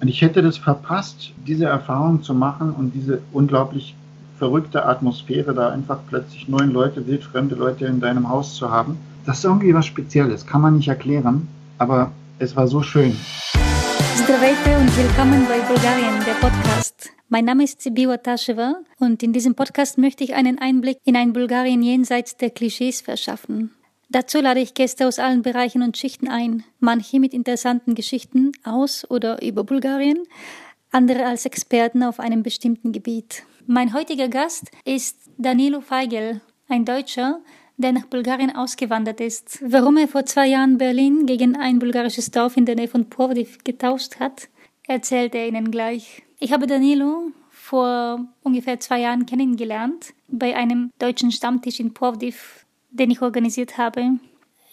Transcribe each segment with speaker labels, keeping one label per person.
Speaker 1: Und ich hätte das verpasst, diese Erfahrung zu machen und diese unglaublich verrückte Atmosphäre, da einfach plötzlich neun Leute, wildfremde Leute in deinem Haus zu haben. Das ist irgendwie was Spezielles, kann man nicht erklären, aber es war so schön.
Speaker 2: Здравейте und willkommen bei Bulgarien, der Podcast. Mein Name ist Sibiwa Tasheva und in diesem Podcast möchte ich einen Einblick in ein Bulgarien jenseits der Klischees verschaffen. Dazu lade ich Gäste aus allen Bereichen und Schichten ein, manche mit interessanten Geschichten aus oder über Bulgarien, andere als Experten auf einem bestimmten Gebiet. Mein heutiger Gast ist Danilo Feigel, ein Deutscher, der nach Bulgarien ausgewandert ist. Warum er vor zwei Jahren Berlin gegen ein bulgarisches Dorf in der Nähe von Plovdiv getauscht hat, erzählt er Ihnen gleich. Ich habe Danilo vor ungefähr zwei Jahren kennengelernt bei einem deutschen Stammtisch in Plovdiv den ich organisiert habe.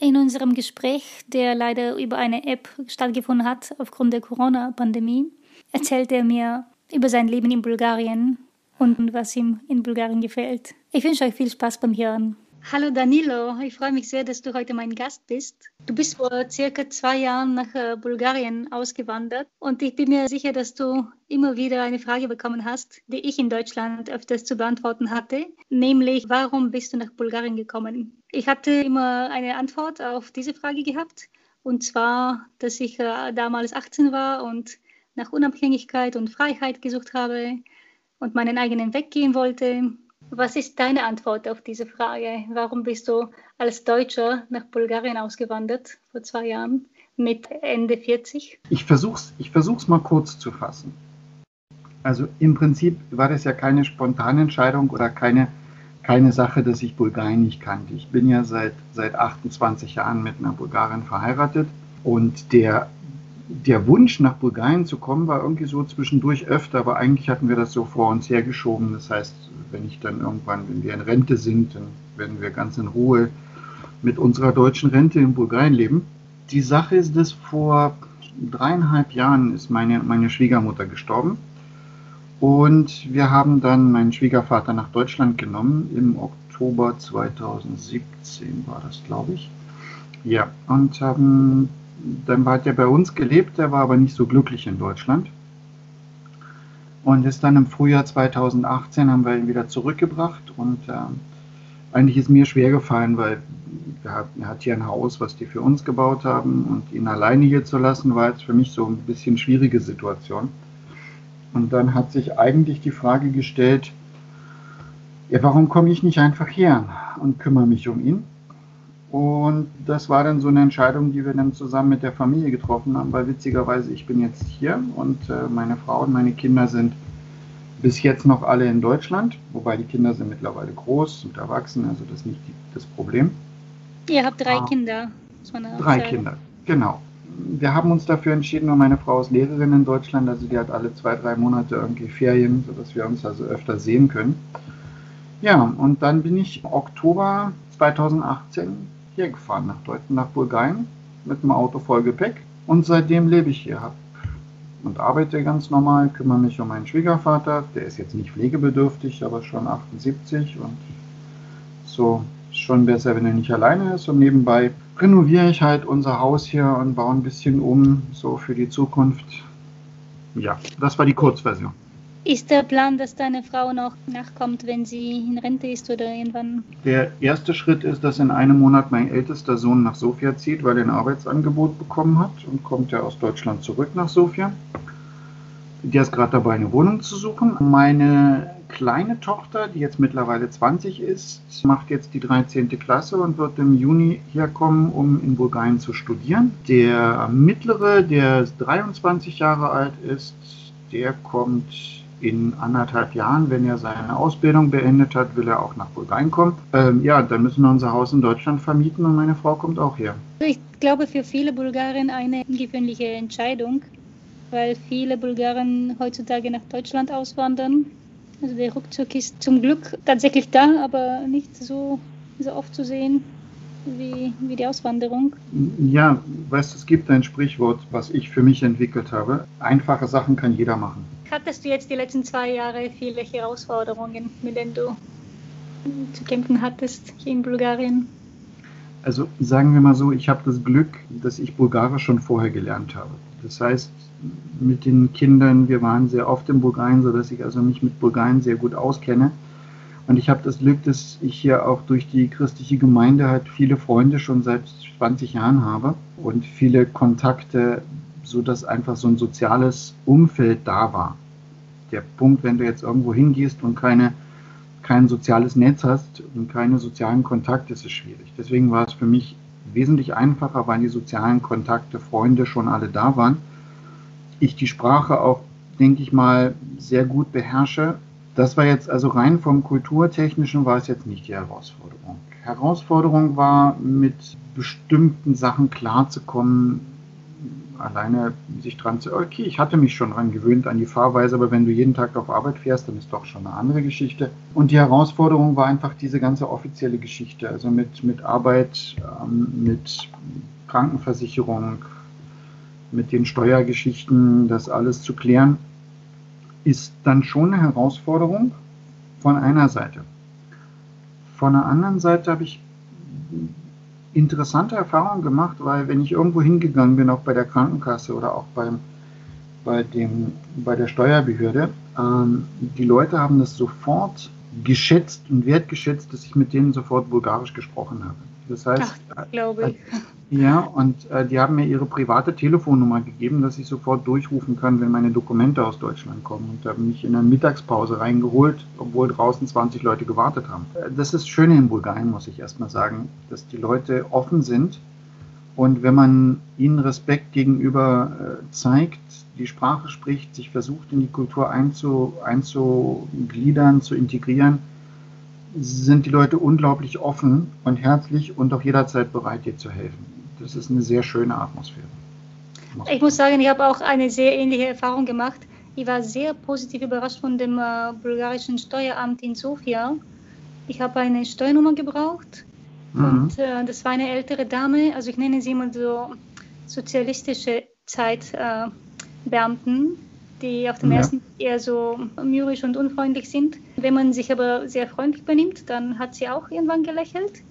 Speaker 2: In unserem Gespräch, der leider über eine App stattgefunden hat aufgrund der Corona-Pandemie, erzählt er mir über sein Leben in Bulgarien und was ihm in Bulgarien gefällt. Ich wünsche euch viel Spaß beim Hören. Hallo Danilo, ich freue mich sehr, dass du heute mein Gast bist. Du bist vor circa zwei Jahren nach äh, Bulgarien ausgewandert und ich bin mir sicher, dass du immer wieder eine Frage bekommen hast, die ich in Deutschland öfters zu beantworten hatte, nämlich warum bist du nach Bulgarien gekommen? Ich hatte immer eine Antwort auf diese Frage gehabt und zwar, dass ich äh, damals 18 war und nach Unabhängigkeit und Freiheit gesucht habe und meinen eigenen Weg gehen wollte was ist deine Antwort auf diese Frage? Warum bist du als Deutscher nach Bulgarien ausgewandert vor zwei Jahren mit Ende 40?
Speaker 1: Ich versuche es ich versuch's mal kurz zu fassen. Also im Prinzip war das ja keine spontane Entscheidung oder keine, keine Sache, dass ich Bulgarien nicht kannte. Ich bin ja seit, seit 28 Jahren mit einer Bulgarin verheiratet und der der Wunsch, nach Bulgarien zu kommen, war irgendwie so zwischendurch öfter, aber eigentlich hatten wir das so vor uns hergeschoben. Das heißt, wenn ich dann irgendwann, wenn wir in Rente sind, dann werden wir ganz in Ruhe mit unserer deutschen Rente in Bulgarien leben. Die Sache ist, dass vor dreieinhalb Jahren ist meine, meine Schwiegermutter gestorben. Und wir haben dann meinen Schwiegervater nach Deutschland genommen. Im Oktober 2017 war das, glaube ich. Ja, und haben dann hat er bei uns gelebt, der war aber nicht so glücklich in Deutschland. Und ist dann im Frühjahr 2018 haben wir ihn wieder zurückgebracht und äh, eigentlich ist mir schwer gefallen, weil er hat hier ein Haus, was die für uns gebaut haben und ihn alleine hier zu lassen, war jetzt für mich so ein bisschen schwierige Situation. Und dann hat sich eigentlich die Frage gestellt, ja, warum komme ich nicht einfach her und kümmere mich um ihn? Und das war dann so eine Entscheidung, die wir dann zusammen mit der Familie getroffen haben, weil witzigerweise ich bin jetzt hier und äh, meine Frau und meine Kinder sind bis jetzt noch alle in Deutschland, wobei die Kinder sind mittlerweile groß und erwachsen, also das ist nicht das Problem.
Speaker 2: Ihr habt drei ah, Kinder.
Speaker 1: Drei. Kinder, genau. Wir haben uns dafür entschieden, und meine Frau ist Lehrerin in Deutschland, also die hat alle zwei, drei Monate irgendwie Ferien, sodass wir uns also öfter sehen können. Ja, und dann bin ich Oktober 2018 hier gefahren, nach Deutschland, nach Bulgarien, mit einem Auto voll Gepäck. Und seitdem lebe ich hier und arbeite ganz normal, kümmere mich um meinen Schwiegervater. Der ist jetzt nicht pflegebedürftig, aber schon 78 und so ist schon besser, wenn er nicht alleine ist. Und nebenbei renoviere ich halt unser Haus hier und baue ein bisschen um, so für die Zukunft. Ja, das war die Kurzversion.
Speaker 2: Ist der Plan, dass deine Frau noch nachkommt, wenn sie in Rente ist oder irgendwann?
Speaker 1: Der erste Schritt ist, dass in einem Monat mein ältester Sohn nach Sofia zieht, weil er ein Arbeitsangebot bekommen hat und kommt ja aus Deutschland zurück nach Sofia. Der ist gerade dabei, eine Wohnung zu suchen. Meine kleine Tochter, die jetzt mittlerweile 20 ist, macht jetzt die 13. Klasse und wird im Juni herkommen, um in Bulgarien zu studieren. Der mittlere, der 23 Jahre alt ist, der kommt in anderthalb Jahren, wenn er seine Ausbildung beendet hat, will er auch nach Bulgarien kommen. Ähm, ja, dann müssen wir unser Haus in Deutschland vermieten und meine Frau kommt auch her.
Speaker 2: Ich glaube, für viele Bulgaren eine ungewöhnliche Entscheidung, weil viele Bulgaren heutzutage nach Deutschland auswandern. Also der Rückzug ist zum Glück tatsächlich da, aber nicht so, so oft zu sehen wie, wie die Auswanderung.
Speaker 1: Ja, weißt du, es gibt ein Sprichwort, was ich für mich entwickelt habe. Einfache Sachen kann jeder machen.
Speaker 2: Hattest du jetzt die letzten zwei Jahre viele Herausforderungen, mit denen du zu kämpfen hattest hier in Bulgarien?
Speaker 1: Also sagen wir mal so, ich habe das Glück, dass ich Bulgarisch schon vorher gelernt habe. Das heißt, mit den Kindern. Wir waren sehr oft in Bulgarien, sodass ich also mich mit Bulgarien sehr gut auskenne. Und ich habe das Glück, dass ich hier auch durch die christliche Gemeinde halt viele Freunde schon seit 20 Jahren habe und viele Kontakte, sodass einfach so ein soziales Umfeld da war. Der Punkt, wenn du jetzt irgendwo hingehst und keine, kein soziales Netz hast und keine sozialen Kontakte, ist es schwierig. Deswegen war es für mich wesentlich einfacher, weil die sozialen Kontakte, Freunde schon alle da waren. Ich die Sprache auch, denke ich mal, sehr gut beherrsche das war jetzt also rein vom Kulturtechnischen war es jetzt nicht die Herausforderung. Herausforderung war, mit bestimmten Sachen klarzukommen, alleine sich dran zu, okay, ich hatte mich schon dran gewöhnt an die Fahrweise, aber wenn du jeden Tag auf Arbeit fährst, dann ist doch schon eine andere Geschichte. Und die Herausforderung war einfach diese ganze offizielle Geschichte, also mit, mit Arbeit, ähm, mit Krankenversicherung, mit den Steuergeschichten, das alles zu klären ist dann schon eine Herausforderung von einer Seite. Von der anderen Seite habe ich interessante Erfahrungen gemacht, weil wenn ich irgendwo hingegangen bin, auch bei der Krankenkasse oder auch beim, bei, dem, bei der Steuerbehörde, ähm, die Leute haben das sofort geschätzt und wertgeschätzt, dass ich mit denen sofort bulgarisch gesprochen habe. Das heißt, Ach, glaube ich. Ja, und äh, die haben mir ihre private Telefonnummer gegeben, dass ich sofort durchrufen kann, wenn meine Dokumente aus Deutschland kommen. Und haben mich in eine Mittagspause reingeholt, obwohl draußen 20 Leute gewartet haben. Äh, das ist schön in Bulgarien, muss ich erstmal sagen, dass die Leute offen sind. Und wenn man ihnen Respekt gegenüber äh, zeigt, die Sprache spricht, sich versucht, in die Kultur einzu, einzugliedern, zu integrieren, sind die Leute unglaublich offen und herzlich und auch jederzeit bereit, dir zu helfen das ist eine sehr schöne Atmosphäre.
Speaker 2: Ich muss sagen, ich habe auch eine sehr ähnliche Erfahrung gemacht. Ich war sehr positiv überrascht von dem äh, bulgarischen Steueramt in Sofia. Ich habe eine Steuernummer gebraucht mhm. und äh, das war eine ältere Dame, also ich nenne sie immer so sozialistische Zeitbeamten, äh, die auf dem ja. ersten eher so mürrisch und unfreundlich sind. Wenn man sich aber sehr freundlich benimmt, dann hat sie auch irgendwann gelächelt.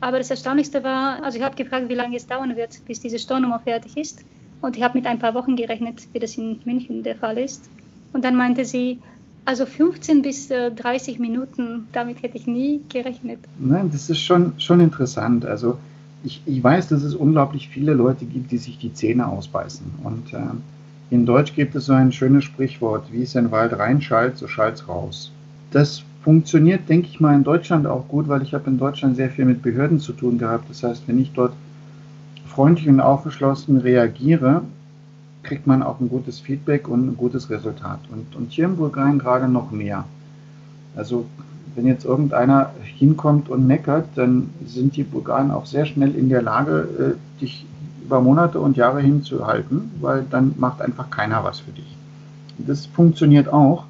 Speaker 2: Aber das Erstaunlichste war, also ich habe gefragt, wie lange es dauern wird, bis diese Stornummer fertig ist. Und ich habe mit ein paar Wochen gerechnet, wie das in München der Fall ist. Und dann meinte sie, also 15 bis 30 äh, Minuten, damit hätte ich nie gerechnet.
Speaker 1: Nein, das ist schon, schon interessant. Also ich, ich weiß, dass es unglaublich viele Leute gibt, die sich die Zähne ausbeißen. Und äh, in Deutsch gibt es so ein schönes Sprichwort, wie es in den Wald reinschallt, so schallt es raus. Das funktioniert, denke ich mal, in Deutschland auch gut, weil ich habe in Deutschland sehr viel mit Behörden zu tun gehabt. Das heißt, wenn ich dort freundlich und aufgeschlossen reagiere, kriegt man auch ein gutes Feedback und ein gutes Resultat. Und, und hier in Bulgarien gerade noch mehr. Also wenn jetzt irgendeiner hinkommt und meckert, dann sind die Bulgaren auch sehr schnell in der Lage, äh, dich über Monate und Jahre hinzuhalten, weil dann macht einfach keiner was für dich. Das funktioniert auch.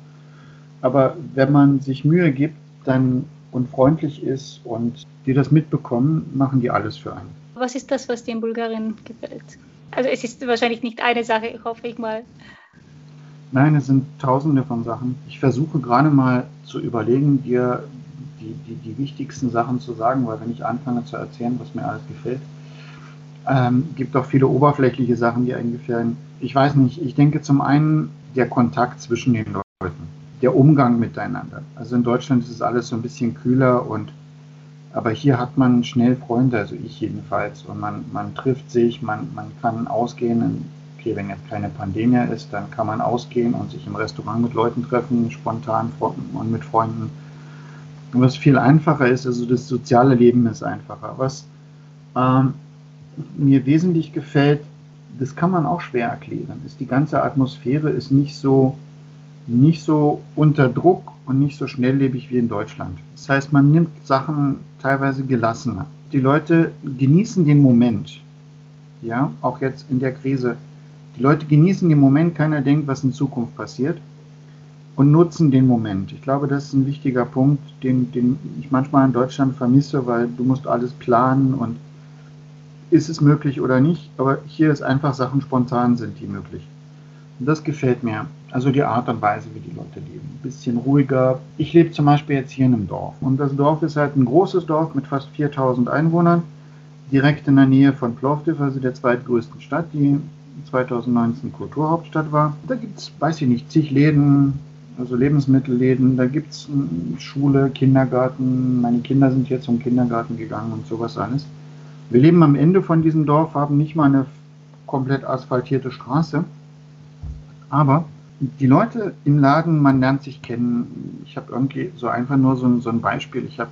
Speaker 1: Aber wenn man sich Mühe gibt dann und freundlich ist und die das mitbekommen, machen die alles für einen.
Speaker 2: Was ist das, was dir in Bulgarien gefällt? Also es ist wahrscheinlich nicht eine Sache, hoffe ich mal.
Speaker 1: Nein, es sind tausende von Sachen. Ich versuche gerade mal zu überlegen, dir die, die, die wichtigsten Sachen zu sagen, weil wenn ich anfange zu erzählen, was mir alles gefällt, ähm, gibt auch viele oberflächliche Sachen, die einem gefallen. Ich weiß nicht, ich denke zum einen der Kontakt zwischen den Leuten der Umgang miteinander. Also in Deutschland ist es alles so ein bisschen kühler und aber hier hat man schnell Freunde, also ich jedenfalls, und man, man trifft sich, man, man kann ausgehen. Okay, wenn jetzt keine Pandemie ist, dann kann man ausgehen und sich im Restaurant mit Leuten treffen, spontan und mit Freunden. Und was viel einfacher ist, also das soziale Leben ist einfacher. Was ähm, mir wesentlich gefällt, das kann man auch schwer erklären, ist die ganze Atmosphäre ist nicht so nicht so unter Druck und nicht so schnelllebig wie in Deutschland. Das heißt, man nimmt Sachen teilweise gelassener. Die Leute genießen den Moment. Ja, auch jetzt in der Krise. Die Leute genießen den Moment, keiner denkt, was in Zukunft passiert und nutzen den Moment. Ich glaube, das ist ein wichtiger Punkt, den, den ich manchmal in Deutschland vermisse, weil du musst alles planen und ist es möglich oder nicht, aber hier ist einfach Sachen spontan sind die möglich. Und das gefällt mir. Also die Art und Weise, wie die Leute leben. Ein bisschen ruhiger. Ich lebe zum Beispiel jetzt hier in einem Dorf. Und das Dorf ist halt ein großes Dorf mit fast 4000 Einwohnern. Direkt in der Nähe von Plovdiv, also der zweitgrößten Stadt. Die 2019 Kulturhauptstadt war. Da gibt es, weiß ich nicht, zig Läden, also Lebensmittelläden, da gibt es Schule, Kindergarten. Meine Kinder sind jetzt zum Kindergarten gegangen und sowas alles. Wir leben am Ende von diesem Dorf, haben nicht mal eine komplett asphaltierte Straße. Aber die Leute im Laden, man lernt sich kennen. Ich habe irgendwie so einfach nur so ein, so ein Beispiel. Ich habe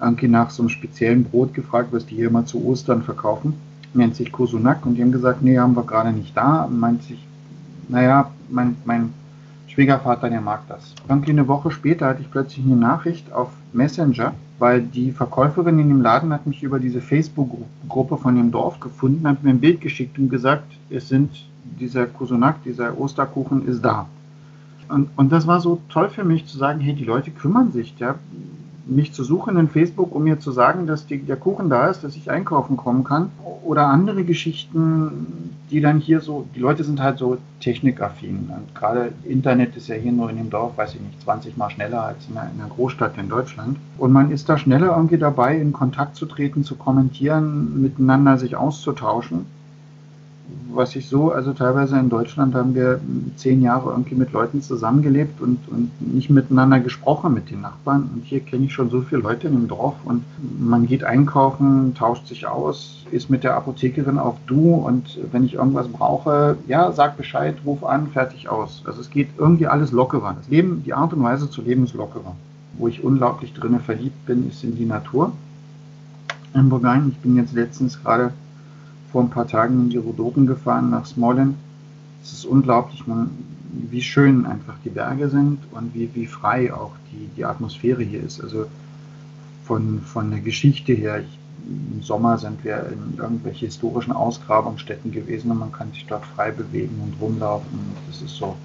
Speaker 1: irgendwie nach so einem speziellen Brot gefragt, was die hier immer zu Ostern verkaufen. Nennt sich Kosunak und die haben gesagt, nee, haben wir gerade nicht da. Meint sich, naja, mein, mein Schwiegervater, der mag das. Irgendwie eine Woche später hatte ich plötzlich eine Nachricht auf Messenger, weil die Verkäuferin in dem Laden hat mich über diese Facebook-Gruppe von dem Dorf gefunden, hat mir ein Bild geschickt und gesagt, es sind dieser Kusunak, dieser Osterkuchen ist da. Und, und das war so toll für mich zu sagen, hey, die Leute kümmern sich. Ja? Mich zu suchen in Facebook, um mir zu sagen, dass die, der Kuchen da ist, dass ich einkaufen kommen kann. Oder andere Geschichten, die dann hier so, die Leute sind halt so technikaffin. Und gerade Internet ist ja hier nur in dem Dorf, weiß ich nicht, 20 Mal schneller als in einer, in einer Großstadt in Deutschland. Und man ist da schneller irgendwie dabei, in Kontakt zu treten, zu kommentieren, miteinander sich auszutauschen was ich so, also teilweise in Deutschland haben wir zehn Jahre irgendwie mit Leuten zusammengelebt und, und nicht miteinander gesprochen mit den Nachbarn. Und hier kenne ich schon so viele Leute in dem Dorf und man geht einkaufen, tauscht sich aus, ist mit der Apothekerin auf Du und wenn ich irgendwas brauche, ja, sag Bescheid, ruf an, fertig aus. Also es geht irgendwie alles lockerer. Das Leben, die Art und Weise zu leben ist lockerer. Wo ich unglaublich drinne verliebt bin, ist in die Natur in Burgein. Ich bin jetzt letztens gerade vor ein paar Tagen in die Rhodopen gefahren nach Smolensk. Es ist unglaublich, man, wie schön einfach die Berge sind und wie, wie frei auch die, die Atmosphäre hier ist. Also von, von der Geschichte her, ich, im Sommer sind wir in irgendwelche historischen Ausgrabungsstätten gewesen und man kann sich dort frei bewegen und rumlaufen. Das ist so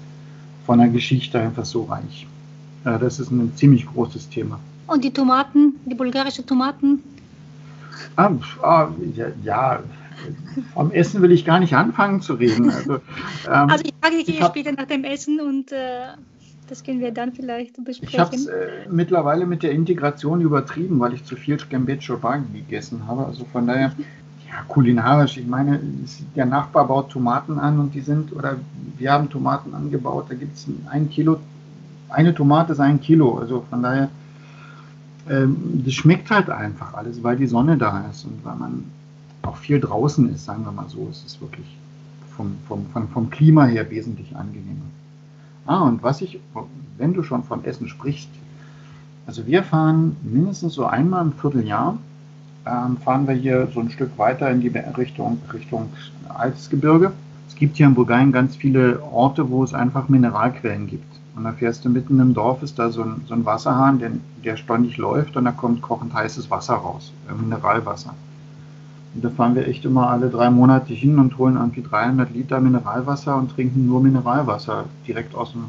Speaker 1: von der Geschichte einfach so reich. Ja, das ist ein ziemlich großes Thema.
Speaker 2: Und die Tomaten, die bulgarischen Tomaten?
Speaker 1: Ah, ah ja, ja, vom Essen will ich gar nicht anfangen zu reden. Also,
Speaker 2: ähm, also ich frage dich später nach dem Essen und äh, das können wir dann vielleicht besprechen.
Speaker 1: Ich habe es äh, mittlerweile mit der Integration übertrieben, weil ich zu viel Scambeccio Bagi gegessen habe. Also von daher, ja, kulinarisch, ich meine, der Nachbar baut Tomaten an und die sind, oder wir haben Tomaten angebaut, da gibt es ein Kilo, eine Tomate ist ein Kilo. Also von daher, ähm, das schmeckt halt einfach alles, weil die Sonne da ist und weil man auch viel draußen ist, sagen wir mal so. Es ist wirklich vom, vom, vom, vom Klima her wesentlich angenehmer. Ah, und was ich, wenn du schon vom Essen sprichst, also wir fahren mindestens so einmal im Vierteljahr, ähm, fahren wir hier so ein Stück weiter in die Richtung, Richtung Alpsgebirge. Es gibt hier in Bulgarien ganz viele Orte, wo es einfach Mineralquellen gibt. Und da fährst du mitten im Dorf, ist da so ein, so ein Wasserhahn, der, der ständig läuft und da kommt kochend heißes Wasser raus, äh, Mineralwasser. Und da fahren wir echt immer alle drei Monate hin und holen irgendwie 300 Liter Mineralwasser und trinken nur Mineralwasser direkt aus dem,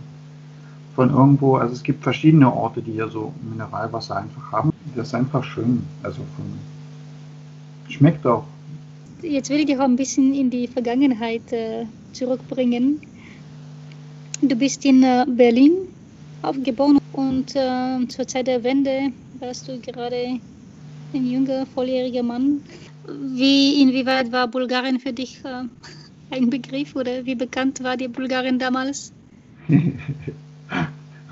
Speaker 1: von irgendwo. Also es gibt verschiedene Orte, die hier so Mineralwasser einfach haben. Das ist einfach schön. Also von, schmeckt auch.
Speaker 2: Jetzt will ich dich auch ein bisschen in die Vergangenheit äh, zurückbringen. Du bist in äh, Berlin aufgeboren und äh, zur Zeit der Wende warst du gerade ein junger, volljähriger Mann. Wie, inwieweit war Bulgarien für dich äh, ein Begriff oder wie bekannt war die Bulgarien damals?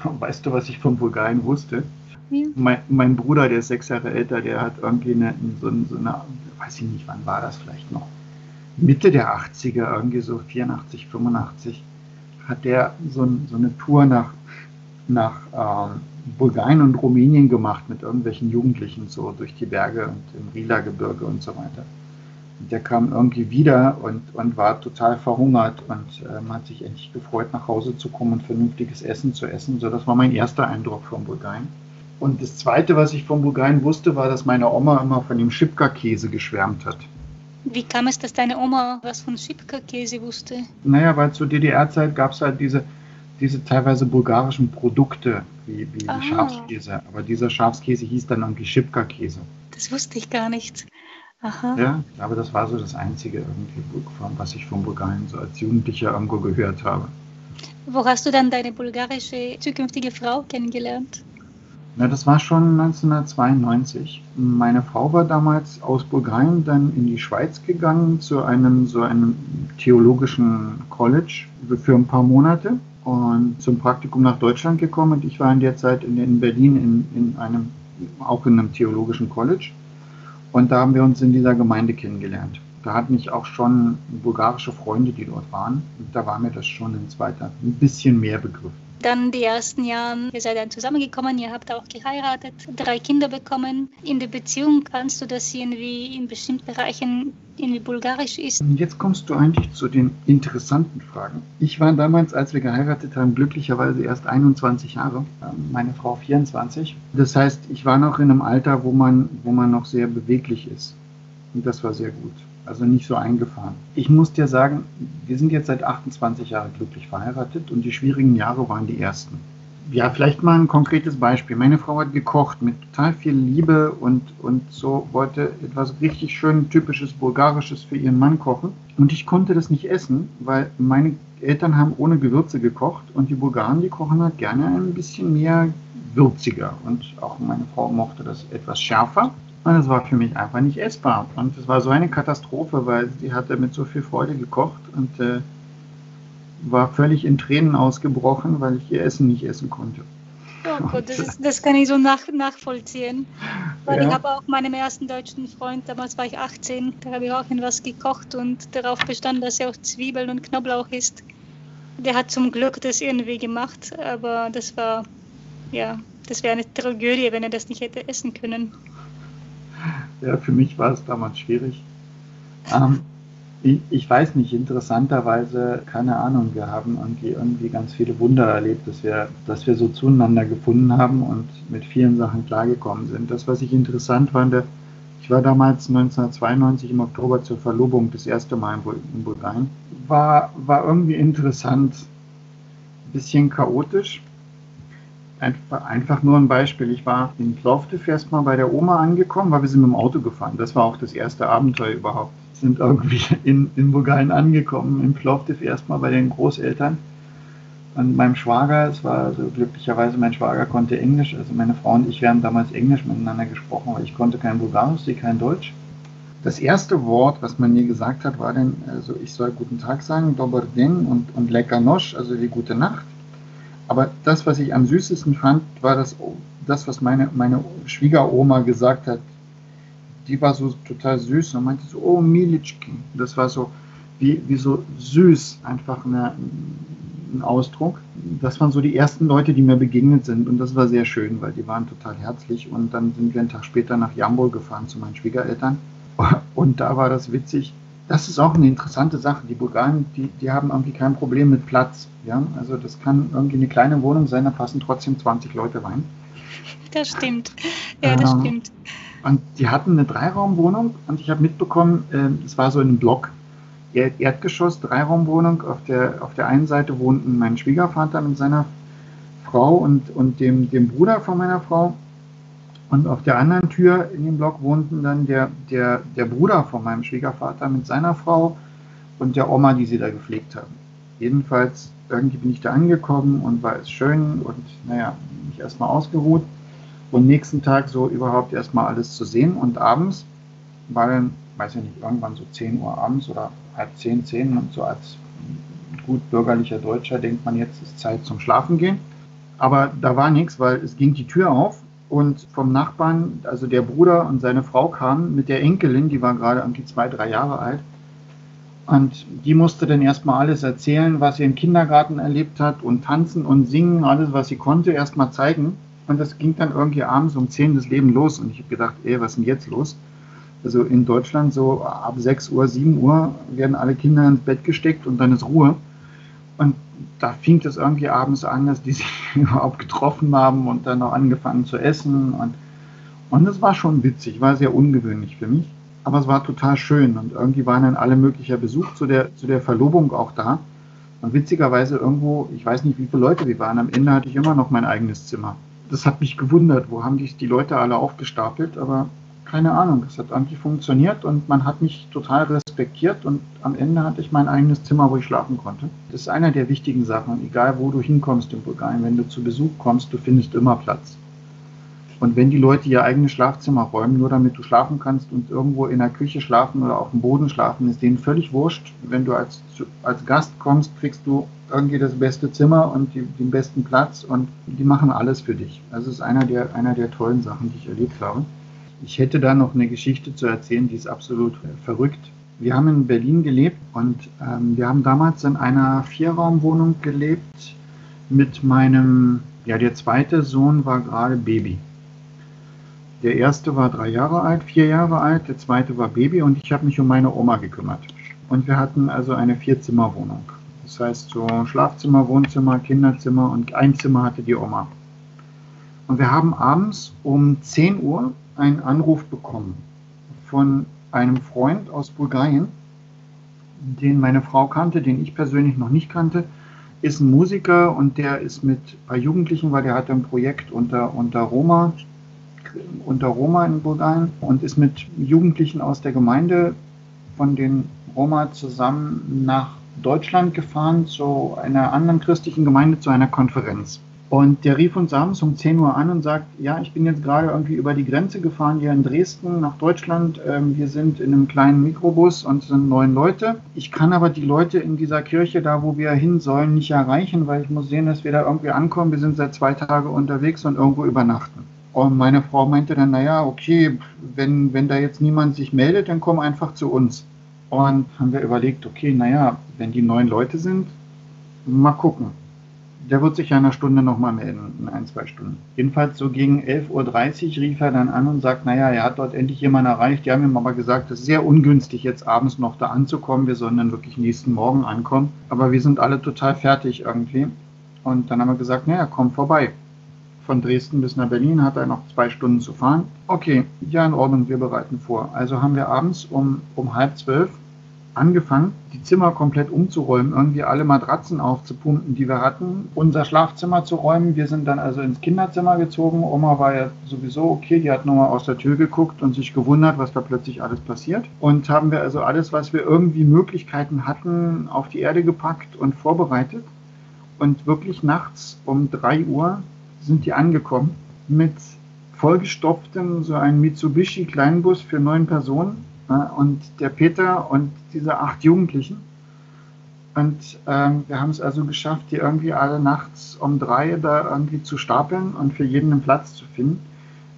Speaker 1: weißt du, was ich von Bulgarien wusste? Ja. Mein, mein, Bruder, der ist sechs Jahre älter, der hat irgendwie eine, so, so eine, weiß ich nicht, wann war das vielleicht noch, Mitte der 80er, irgendwie so 84, 85, hat der so, so eine Tour nach, nach ähm, Bulgarien und Rumänien gemacht mit irgendwelchen Jugendlichen so durch die Berge und im Rila-Gebirge und so weiter. Und der kam irgendwie wieder und, und war total verhungert und ähm, hat sich endlich gefreut, nach Hause zu kommen und vernünftiges Essen zu essen. So, das war mein erster Eindruck von Bulgarien. Und das Zweite, was ich von Bulgarien wusste, war, dass meine Oma immer von dem Schipka-Käse geschwärmt hat.
Speaker 2: Wie kam es, dass deine Oma was von Schipka-Käse wusste?
Speaker 1: Naja, weil zur DDR-Zeit gab es halt diese diese teilweise bulgarischen Produkte wie, wie ah. Schafskäse. Aber dieser Schafskäse hieß dann irgendwie Schipka-Käse.
Speaker 2: Das wusste ich gar nicht.
Speaker 1: Aha. Ja, aber das war so das Einzige, irgendwie, was ich von Bulgarien so als Jugendlicher irgendwo gehört habe.
Speaker 2: Wo hast du dann deine bulgarische zukünftige Frau kennengelernt?
Speaker 1: Na, das war schon 1992. Meine Frau war damals aus Bulgarien dann in die Schweiz gegangen zu einem so einem theologischen College für ein paar Monate und zum Praktikum nach Deutschland gekommen und ich war in der Zeit in, in Berlin in, in einem auch in einem theologischen College und da haben wir uns in dieser Gemeinde kennengelernt. Da hatten ich auch schon bulgarische Freunde, die dort waren. Und da war mir das schon ein zweiter, ein bisschen mehr Begriff.
Speaker 2: Dann die ersten Jahre, ihr seid dann zusammengekommen, ihr habt auch geheiratet, drei Kinder bekommen. In der Beziehung kannst du das irgendwie in bestimmten Bereichen irgendwie bulgarisch ist.
Speaker 1: Jetzt kommst du eigentlich zu den interessanten Fragen. Ich war damals, als wir geheiratet haben, glücklicherweise erst 21 Jahre, ähm, meine Frau 24. Das heißt, ich war noch in einem Alter, wo man, wo man noch sehr beweglich ist. Und das war sehr gut also nicht so eingefahren. Ich muss dir sagen, wir sind jetzt seit 28 Jahren glücklich verheiratet und die schwierigen Jahre waren die ersten. Ja, vielleicht mal ein konkretes Beispiel. Meine Frau hat gekocht mit total viel Liebe und, und so wollte etwas richtig schön typisches Bulgarisches für ihren Mann kochen. Und ich konnte das nicht essen, weil meine Eltern haben ohne Gewürze gekocht und die Bulgaren, die kochen halt gerne ein bisschen mehr würziger. Und auch meine Frau mochte das etwas schärfer. Und es war für mich einfach nicht essbar. Und es war so eine Katastrophe, weil sie hatte mit so viel Freude gekocht und äh, war völlig in Tränen ausgebrochen, weil ich ihr Essen nicht essen konnte.
Speaker 2: Oh Gott, das, ist, das kann ich so nach, nachvollziehen. Weil ja. ich habe auch meinem ersten deutschen Freund, damals war ich 18, da habe ich auch etwas gekocht und darauf bestand, dass er auch Zwiebeln und Knoblauch isst. Der hat zum Glück das irgendwie gemacht, aber das war, ja, das wäre eine Tragödie, wenn er das nicht hätte essen können
Speaker 1: ja, für mich war es damals schwierig. Ähm, ich, ich, weiß nicht, interessanterweise, keine Ahnung, wir haben irgendwie, irgendwie ganz viele Wunder erlebt, dass wir, dass wir so zueinander gefunden haben und mit vielen Sachen klargekommen sind. Das, was ich interessant fand, ich war damals 1992 im Oktober zur Verlobung das erste Mal in Bulgarien. War, war irgendwie interessant, bisschen chaotisch, Einfach, nur ein Beispiel. Ich war in Plovdiv erstmal bei der Oma angekommen, weil wir sind mit dem Auto gefahren. Das war auch das erste Abenteuer überhaupt. Sind irgendwie in, in Bulgarien angekommen, in Plovdiv erstmal bei den Großeltern. Und meinem Schwager, es war also glücklicherweise, mein Schwager konnte Englisch, also meine Frau und ich, wir haben damals Englisch miteinander gesprochen, weil ich konnte kein Bulgarisch, sie kein Deutsch. Das erste Wort, was man mir gesagt hat, war dann, also ich soll guten Tag sagen, Dobar den und, und Lecker Nosch, also die gute Nacht. Aber das, was ich am süßesten fand, war das, das was meine, meine Schwiegeroma gesagt hat. Die war so total süß und meinte so, oh Militschki. Das war so wie, wie so süß, einfach eine, ein Ausdruck. Das waren so die ersten Leute, die mir begegnet sind und das war sehr schön, weil die waren total herzlich und dann sind wir einen Tag später nach Jambol gefahren zu meinen Schwiegereltern und da war das witzig das ist auch eine interessante Sache. Die Bulgaren, die, die haben irgendwie kein Problem mit Platz. Ja? Also das kann irgendwie eine kleine Wohnung sein, da passen trotzdem 20 Leute rein.
Speaker 2: Das stimmt. Ja, das ähm, stimmt.
Speaker 1: Und die hatten eine Dreiraumwohnung und ich habe mitbekommen, äh, es war so in einem Block, Erdgeschoss, Dreiraumwohnung. Auf der, auf der einen Seite wohnten mein Schwiegervater mit seiner Frau und, und dem, dem Bruder von meiner Frau. Und auf der anderen Tür in dem Block wohnten dann der, der, der Bruder von meinem Schwiegervater mit seiner Frau und der Oma, die sie da gepflegt haben. Jedenfalls, irgendwie bin ich da angekommen und war es schön und naja, mich erstmal ausgeruht. Und nächsten Tag so überhaupt erstmal alles zu sehen. Und abends war weiß ich nicht, irgendwann so 10 Uhr abends oder halb 10, 10 und so als gut bürgerlicher Deutscher denkt man, jetzt ist Zeit zum Schlafen gehen. Aber da war nichts, weil es ging die Tür auf und vom Nachbarn, also der Bruder und seine Frau kamen mit der Enkelin, die war gerade irgendwie zwei, drei Jahre alt. Und die musste dann erstmal alles erzählen, was sie im Kindergarten erlebt hat und tanzen und singen, alles, was sie konnte, erstmal zeigen. Und das ging dann irgendwie abends um 10 das Leben los. Und ich habe gedacht, ey, was ist denn jetzt los? Also in Deutschland so ab 6 Uhr, 7 Uhr werden alle Kinder ins Bett gesteckt und dann ist Ruhe. Und da fing es irgendwie abends an, dass die sich überhaupt getroffen haben und dann auch angefangen zu essen. Und, und das war schon witzig, war sehr ungewöhnlich für mich. Aber es war total schön und irgendwie waren dann alle möglicher Besuch zu der, zu der Verlobung auch da. Und witzigerweise irgendwo, ich weiß nicht, wie viele Leute wir waren, am Ende hatte ich immer noch mein eigenes Zimmer. Das hat mich gewundert, wo haben die, die Leute alle aufgestapelt, aber keine Ahnung, es hat irgendwie funktioniert und man hat mich total respektiert und am Ende hatte ich mein eigenes Zimmer, wo ich schlafen konnte. Das ist einer der wichtigen Sachen, egal wo du hinkommst in Bulgarien, wenn du zu Besuch kommst, du findest immer Platz. Und wenn die Leute ihr eigenes Schlafzimmer räumen, nur damit du schlafen kannst und irgendwo in der Küche schlafen oder auf dem Boden schlafen, ist denen völlig wurscht. Wenn du als, als Gast kommst, kriegst du irgendwie das beste Zimmer und die, den besten Platz und die machen alles für dich. Also ist einer der, einer der tollen Sachen, die ich erlebt habe. Ich hätte da noch eine Geschichte zu erzählen, die ist absolut verrückt. Wir haben in Berlin gelebt und ähm, wir haben damals in einer Vierraumwohnung gelebt mit meinem, ja, der zweite Sohn war gerade Baby. Der erste war drei Jahre alt, vier Jahre alt, der zweite war Baby und ich habe mich um meine Oma gekümmert. Und wir hatten also eine Vierzimmerwohnung. Das heißt so Schlafzimmer, Wohnzimmer, Kinderzimmer und ein Zimmer hatte die Oma. Und wir haben abends um 10 Uhr einen Anruf bekommen von einem Freund aus Bulgarien, den meine Frau kannte, den ich persönlich noch nicht kannte, ist ein Musiker und der ist mit bei Jugendlichen, weil der hat ein Projekt unter, unter Roma, unter Roma in Bulgarien und ist mit Jugendlichen aus der Gemeinde von den Roma zusammen nach Deutschland gefahren zu einer anderen christlichen Gemeinde zu einer Konferenz. Und der rief uns abends um 10 Uhr an und sagt, ja, ich bin jetzt gerade irgendwie über die Grenze gefahren hier in Dresden nach Deutschland. Ähm, wir sind in einem kleinen Mikrobus und sind neun Leute. Ich kann aber die Leute in dieser Kirche, da wo wir hin sollen, nicht erreichen, weil ich muss sehen, dass wir da irgendwie ankommen. Wir sind seit zwei Tagen unterwegs und irgendwo übernachten. Und meine Frau meinte dann, naja, okay, wenn, wenn da jetzt niemand sich meldet, dann komm einfach zu uns. Und haben wir überlegt, okay, naja, wenn die neun Leute sind, mal gucken der wird sich ja in einer Stunde nochmal melden, in ein, zwei Stunden. Jedenfalls so gegen 11.30 Uhr rief er dann an und sagt, naja, er hat dort endlich jemanden erreicht. Die haben ihm aber gesagt, es ist sehr ungünstig, jetzt abends noch da anzukommen. Wir sollen dann wirklich nächsten Morgen ankommen. Aber wir sind alle total fertig irgendwie. Und dann haben wir gesagt, naja, komm vorbei. Von Dresden bis nach Berlin hat er noch zwei Stunden zu fahren. Okay, ja, in Ordnung, wir bereiten vor. Also haben wir abends um, um halb zwölf angefangen, die Zimmer komplett umzuräumen, irgendwie alle Matratzen aufzupumpen, die wir hatten, unser Schlafzimmer zu räumen. Wir sind dann also ins Kinderzimmer gezogen. Oma war ja sowieso okay, die hat nochmal aus der Tür geguckt und sich gewundert, was da plötzlich alles passiert. Und haben wir also alles, was wir irgendwie Möglichkeiten hatten, auf die Erde gepackt und vorbereitet. Und wirklich nachts um 3 Uhr sind die angekommen mit vollgestopftem, so ein Mitsubishi Kleinbus für neun Personen und der Peter und diese acht Jugendlichen. Und ähm, wir haben es also geschafft, die irgendwie alle nachts um drei da irgendwie zu stapeln und für jeden einen Platz zu finden.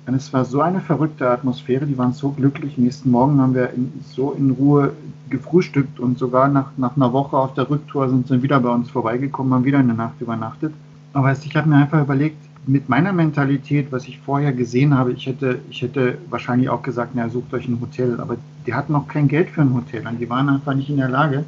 Speaker 1: Und es war so eine verrückte Atmosphäre, die waren so glücklich. Nächsten Morgen haben wir in, so in Ruhe gefrühstückt und sogar nach, nach einer Woche auf der Rücktour sind sie wieder bei uns vorbeigekommen, haben wieder eine Nacht übernachtet. Aber ich habe mir einfach überlegt, mit meiner Mentalität, was ich vorher gesehen habe, ich hätte, ich hätte wahrscheinlich auch gesagt, na, sucht euch ein Hotel. Aber die hatten noch kein Geld für ein Hotel und die waren einfach nicht in der Lage.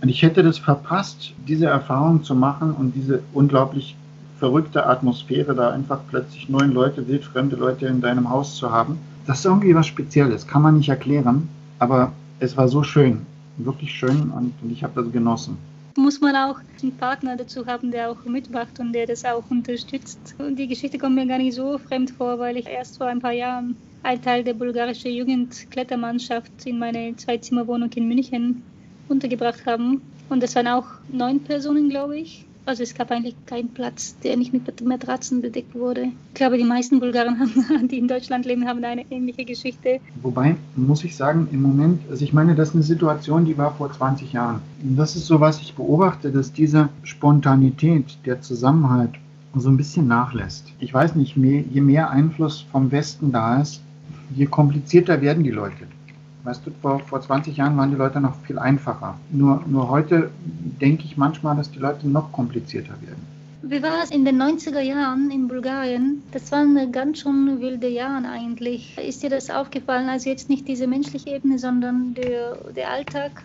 Speaker 1: Und ich hätte das verpasst, diese Erfahrung zu machen und diese unglaublich verrückte Atmosphäre, da einfach plötzlich neun Leute, wildfremde Leute in deinem Haus zu haben. Das ist irgendwie was Spezielles, kann man nicht erklären, aber es war so schön, wirklich schön und, und ich habe das genossen
Speaker 2: muss man auch einen Partner dazu haben, der auch mitmacht und der das auch unterstützt. Und die Geschichte kommt mir gar nicht so fremd vor, weil ich erst vor ein paar Jahren ein Teil der bulgarischen Jugendklettermannschaft in meine Zweizimmerwohnung in München untergebracht haben. Und das waren auch neun Personen, glaube ich. Also es gab eigentlich keinen Platz, der nicht mit Matratzen bedeckt wurde. Ich glaube, die meisten Bulgaren, haben, die in Deutschland leben, haben eine ähnliche Geschichte.
Speaker 1: Wobei, muss ich sagen, im Moment, also ich meine, das ist eine Situation, die war vor 20 Jahren. Und das ist so, was ich beobachte, dass diese Spontanität, der Zusammenhalt so ein bisschen nachlässt. Ich weiß nicht, je mehr Einfluss vom Westen da ist, je komplizierter werden die Leute. Weißt du, vor, vor 20 Jahren waren die Leute noch viel einfacher. Nur, nur heute denke ich manchmal, dass die Leute noch komplizierter werden.
Speaker 2: Wie war es in den 90er Jahren in Bulgarien? Das waren ganz schon wilde Jahre eigentlich. Ist dir das aufgefallen? Also jetzt nicht diese menschliche Ebene, sondern der, der Alltag,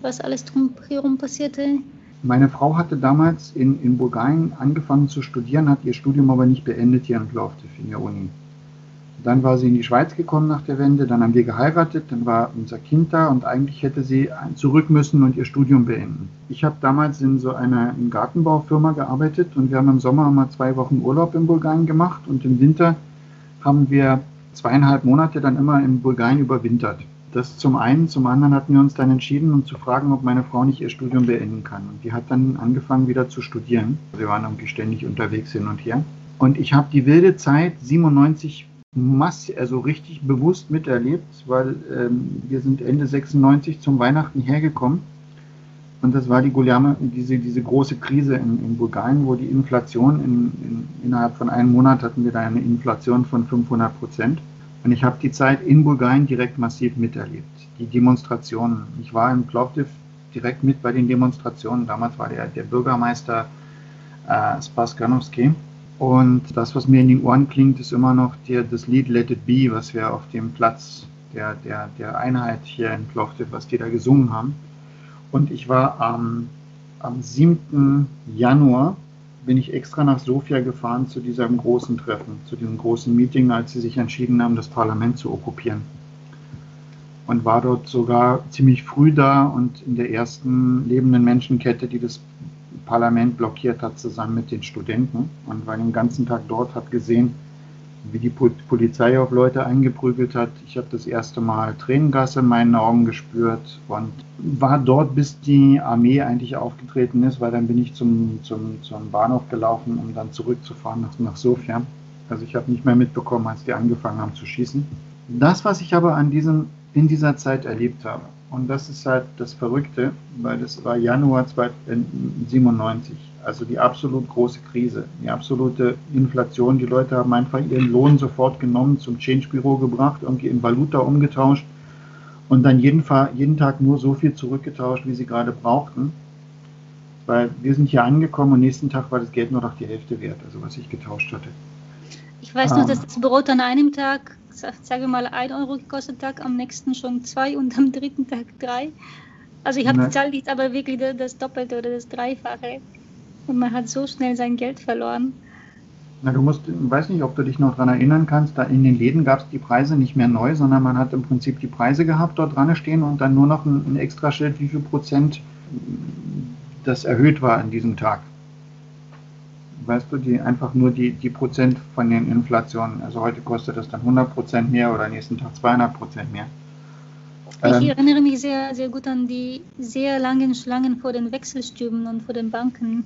Speaker 2: was alles drumherum passierte?
Speaker 1: Meine Frau hatte damals in, in Bulgarien angefangen zu studieren, hat ihr Studium aber nicht beendet hier in Plovdiv in der Uni. Dann war sie in die Schweiz gekommen nach der Wende, dann haben wir geheiratet, dann war unser Kind da und eigentlich hätte sie zurück müssen und ihr Studium beenden. Ich habe damals in so einer Gartenbaufirma gearbeitet und wir haben im Sommer mal zwei Wochen Urlaub in Bulgarien gemacht und im Winter haben wir zweieinhalb Monate dann immer in Bulgarien überwintert. Das zum einen, zum anderen hatten wir uns dann entschieden, um zu fragen, ob meine Frau nicht ihr Studium beenden kann. Und die hat dann angefangen wieder zu studieren. Wir waren irgendwie ständig unterwegs hin und her. Und ich habe die wilde Zeit 97 mass also richtig bewusst miterlebt, weil ähm, wir sind Ende 96 zum Weihnachten hergekommen und das war die Guliame, diese, diese große Krise in, in Bulgarien, wo die Inflation in, in, innerhalb von einem Monat hatten wir da eine Inflation von 500 Prozent. Und ich habe die Zeit in Bulgarien direkt massiv miterlebt. Die Demonstrationen. Ich war in Plovdiv direkt mit bei den Demonstrationen. Damals war der, der Bürgermeister äh, Spas Ganowski. Und das, was mir in den Ohren klingt, ist immer noch der, das Lied Let It Be, was wir auf dem Platz der, der, der Einheit hier in Plovdiv, was die da gesungen haben. Und ich war am, am 7. Januar, bin ich extra nach Sofia gefahren zu diesem großen Treffen, zu diesem großen Meeting, als sie sich entschieden haben, das Parlament zu okkupieren. Und war dort sogar ziemlich früh da und in der ersten lebenden Menschenkette, die das Parlament blockiert hat, zusammen mit den Studenten. Und war den ganzen Tag dort, hat gesehen, wie die Polizei auf Leute eingeprügelt hat. Ich habe das erste Mal Tränengas in meinen Augen gespürt und war dort, bis die Armee eigentlich aufgetreten ist, weil dann bin ich zum, zum, zum Bahnhof gelaufen, um dann zurückzufahren nach, nach Sofia. Also ich habe nicht mehr mitbekommen, als die angefangen haben zu schießen. Das, was ich aber an diesem, in dieser Zeit erlebt habe, und das ist halt das Verrückte, weil das war Januar 1997 also die absolut große Krise, die absolute Inflation. Die Leute haben einfach ihren Lohn sofort genommen, zum Change-Büro gebracht, irgendwie in Valuta umgetauscht und dann jeden, jeden Tag nur so viel zurückgetauscht, wie sie gerade brauchten. Weil wir sind hier angekommen und nächsten Tag war das Geld nur noch die Hälfte wert, also was ich getauscht hatte.
Speaker 2: Ich weiß nur, um, dass das Brot an einem Tag, sagen wir mal, 1 Euro gekostet hat, am nächsten schon 2 und am dritten Tag 3. Also ich habe die Zahl aber wirklich das Doppelte oder das Dreifache. Und man hat so schnell sein Geld verloren.
Speaker 1: Na, du musst, ich weiß nicht, ob du dich noch daran erinnern kannst, da in den Läden gab es die Preise nicht mehr neu, sondern man hat im Prinzip die Preise gehabt dort dran stehen und dann nur noch ein, ein extra Schild, wie viel Prozent das erhöht war an diesem Tag. Weißt du, die einfach nur die, die Prozent von den Inflationen. Also heute kostet das dann 100 Prozent mehr oder nächsten Tag 200 Prozent mehr.
Speaker 2: Ich ähm, erinnere mich sehr, sehr gut an die sehr langen Schlangen vor den Wechselstüben und vor den Banken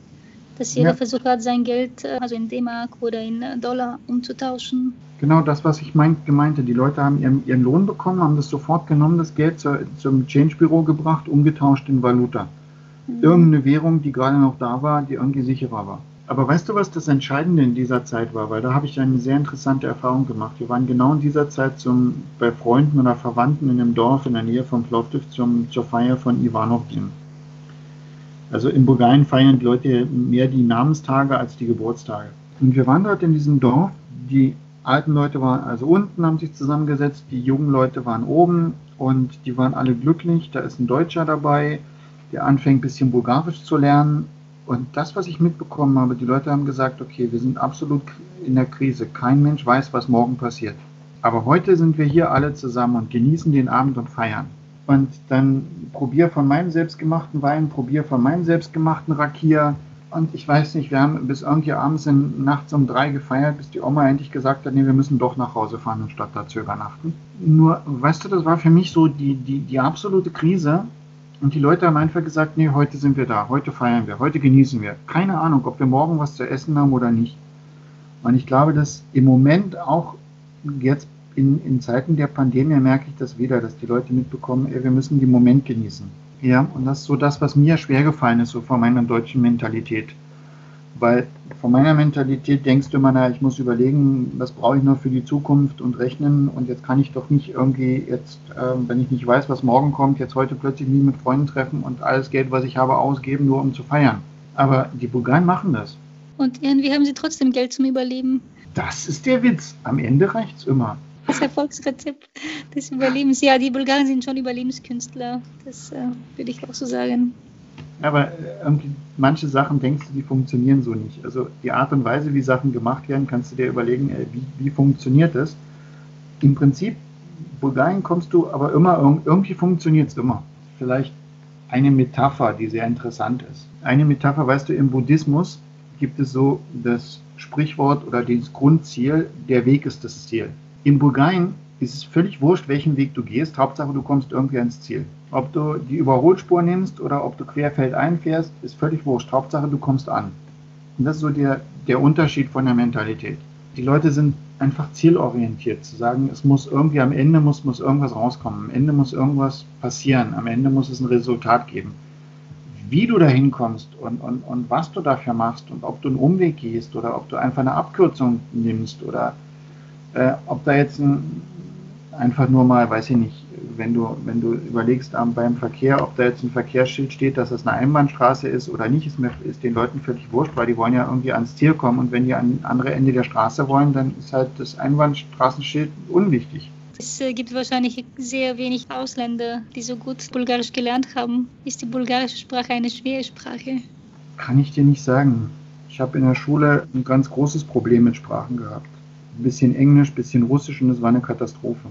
Speaker 2: dass jeder ja. versucht hat, sein Geld äh, also in D-Mark oder in äh, Dollar umzutauschen.
Speaker 1: Genau das, was ich meint, gemeinte. Die Leute haben ihren, ihren Lohn bekommen, haben das sofort genommen, das Geld zu, zum Change-Büro gebracht, umgetauscht in Valuta. Mhm. Irgendeine Währung, die gerade noch da war, die irgendwie sicherer war. Aber weißt du, was das Entscheidende in dieser Zeit war? Weil da habe ich eine sehr interessante Erfahrung gemacht. Wir waren genau in dieser Zeit zum, bei Freunden oder Verwandten in einem Dorf in der Nähe von Plovdiv zum, zur Feier von Ivanovdin. Also in Bulgarien feiern die Leute mehr die Namenstage als die Geburtstage. Und wir waren dort in diesem Dorf. Die alten Leute waren also unten, haben sich zusammengesetzt, die jungen Leute waren oben und die waren alle glücklich. Da ist ein Deutscher dabei, der anfängt ein bisschen Bulgarisch zu lernen. Und das, was ich mitbekommen habe, die Leute haben gesagt, okay, wir sind absolut in der Krise. Kein Mensch weiß, was morgen passiert. Aber heute sind wir hier alle zusammen und genießen den Abend und feiern und dann probier von meinem selbstgemachten Wein, probier von meinem selbstgemachten Rakia. Und ich weiß nicht, wir haben bis irgendwie abends in, nachts um drei gefeiert, bis die Oma endlich gesagt hat, nee, wir müssen doch nach Hause fahren, anstatt da zu übernachten. Nur, weißt du, das war für mich so die, die, die absolute Krise. Und die Leute haben einfach gesagt, nee, heute sind wir da, heute feiern wir, heute genießen wir. Keine Ahnung, ob wir morgen was zu essen haben oder nicht. Und ich glaube, dass im Moment auch jetzt in, in Zeiten der Pandemie merke ich das wieder, dass die Leute mitbekommen, ey, wir müssen den Moment genießen. Ja, und das ist so das, was mir schwer gefallen ist, so von meiner deutschen Mentalität. Weil von meiner Mentalität denkst du immer, na, ich muss überlegen, was brauche ich noch für die Zukunft und rechnen und jetzt kann ich doch nicht irgendwie jetzt, äh, wenn ich nicht weiß, was morgen kommt, jetzt heute plötzlich mich mit Freunden treffen und alles Geld, was ich habe, ausgeben, nur um zu feiern. Aber die Bulgaren machen das.
Speaker 2: Und irgendwie haben sie trotzdem Geld zum Überleben.
Speaker 1: Das ist der Witz. Am Ende reicht es immer
Speaker 2: das Erfolgsrezept des Überlebens. Ja, die Bulgaren sind schon Überlebenskünstler, das äh, würde ich auch so sagen.
Speaker 1: Aber äh, manche Sachen denkst du, die funktionieren so nicht. Also die Art und Weise, wie Sachen gemacht werden, kannst du dir überlegen, äh, wie, wie funktioniert das? Im Prinzip, Bulgarien kommst du, aber immer, irgendwie funktioniert es immer. Vielleicht eine Metapher, die sehr interessant ist. Eine Metapher, weißt du, im Buddhismus gibt es so das Sprichwort oder das Grundziel, der Weg ist das Ziel. In Bulgarien ist es völlig wurscht, welchen Weg du gehst. Hauptsache, du kommst irgendwie ans Ziel. Ob du die Überholspur nimmst oder ob du querfeldein fährst, ist völlig wurscht. Hauptsache, du kommst an. Und das ist so der, der Unterschied von der Mentalität. Die Leute sind einfach zielorientiert, zu sagen, es muss irgendwie am Ende muss, muss irgendwas rauskommen, am Ende muss irgendwas passieren, am Ende muss es ein Resultat geben. Wie du da hinkommst und, und, und was du dafür machst und ob du einen Umweg gehst oder ob du einfach eine Abkürzung nimmst oder äh, ob da jetzt ein, einfach nur mal, weiß ich nicht, wenn du, wenn du überlegst beim Verkehr, ob da jetzt ein Verkehrsschild steht, dass das eine Einbahnstraße ist oder nicht, ist, mir, ist den Leuten völlig wurscht, weil die wollen ja irgendwie ans Ziel kommen und wenn die an andere Ende der Straße wollen, dann ist halt das Einbahnstraßenschild unwichtig.
Speaker 2: Es äh, gibt wahrscheinlich sehr wenig Ausländer, die so gut Bulgarisch gelernt haben. Ist die bulgarische Sprache eine schwere Sprache?
Speaker 1: Kann ich dir nicht sagen. Ich habe in der Schule ein ganz großes Problem mit Sprachen gehabt. Bisschen Englisch, bisschen Russisch und es war eine Katastrophe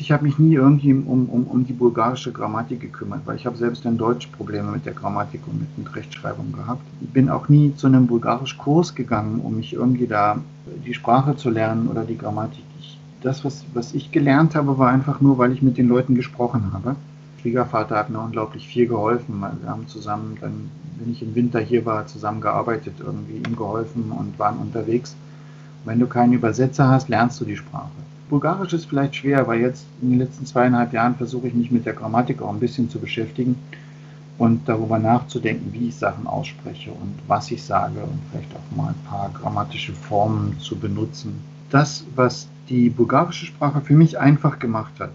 Speaker 1: ich habe mich nie irgendwie um, um, um die bulgarische Grammatik gekümmert, weil ich habe selbst in Deutsch Probleme mit der Grammatik und mit, mit Rechtschreibung gehabt. Ich bin auch nie zu einem Bulgarisch-Kurs gegangen, um mich irgendwie da die Sprache zu lernen oder die Grammatik. Ich, das, was, was ich gelernt habe, war einfach nur, weil ich mit den Leuten gesprochen habe. Schwiegervater hat mir unglaublich viel geholfen. Wir haben zusammen dann, wenn ich im Winter hier war, zusammen gearbeitet, irgendwie ihm geholfen und waren unterwegs. Wenn du keinen Übersetzer hast, lernst du die Sprache. Bulgarisch ist vielleicht schwer, weil jetzt in den letzten zweieinhalb Jahren versuche ich mich mit der Grammatik auch ein bisschen zu beschäftigen und darüber nachzudenken, wie ich Sachen ausspreche und was ich sage und vielleicht auch mal ein paar grammatische Formen zu benutzen. Das, was die bulgarische Sprache für mich einfach gemacht hat,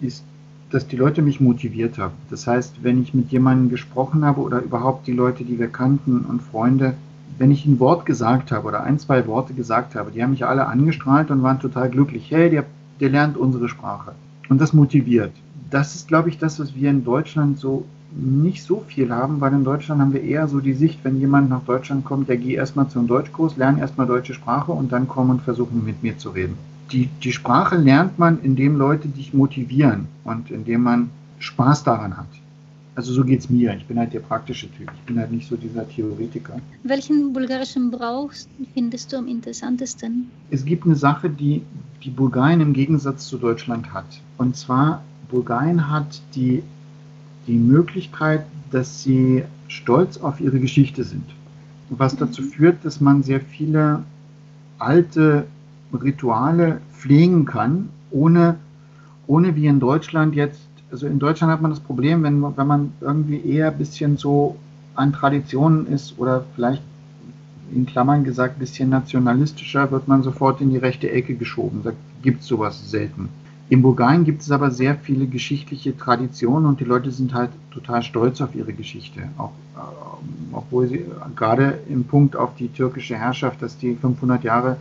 Speaker 1: ist, dass die Leute mich motiviert haben. Das heißt, wenn ich mit jemandem gesprochen habe oder überhaupt die Leute, die wir kannten und Freunde, wenn ich ein Wort gesagt habe oder ein, zwei Worte gesagt habe, die haben mich alle angestrahlt und waren total glücklich. Hey, der, der lernt unsere Sprache. Und das motiviert. Das ist, glaube ich, das, was wir in Deutschland so nicht so viel haben, weil in Deutschland haben wir eher so die Sicht, wenn jemand nach Deutschland kommt, der geht erstmal zum Deutschkurs, lernt erstmal deutsche Sprache und dann kommen und versuchen mit mir zu reden. Die, die Sprache lernt man, indem Leute dich motivieren und indem man Spaß daran hat. Also so geht es mir. Ich bin halt der praktische Typ. Ich bin halt nicht so dieser Theoretiker.
Speaker 2: Welchen bulgarischen Brauch findest du am interessantesten?
Speaker 1: Es gibt eine Sache, die die Bulgarien im Gegensatz zu Deutschland hat. Und zwar, Bulgarien hat die, die Möglichkeit, dass sie stolz auf ihre Geschichte sind. Was dazu mhm. führt, dass man sehr viele alte Rituale pflegen kann, ohne, ohne wie in Deutschland jetzt also in Deutschland hat man das Problem, wenn, wenn man irgendwie eher ein bisschen so an Traditionen ist oder vielleicht in Klammern gesagt ein bisschen nationalistischer, wird man sofort in die rechte Ecke geschoben. Da gibt es sowas selten. In Bulgarien gibt es aber sehr viele geschichtliche Traditionen und die Leute sind halt total stolz auf ihre Geschichte. Auch, äh, obwohl sie gerade im Punkt auf die türkische Herrschaft, dass die 500 Jahre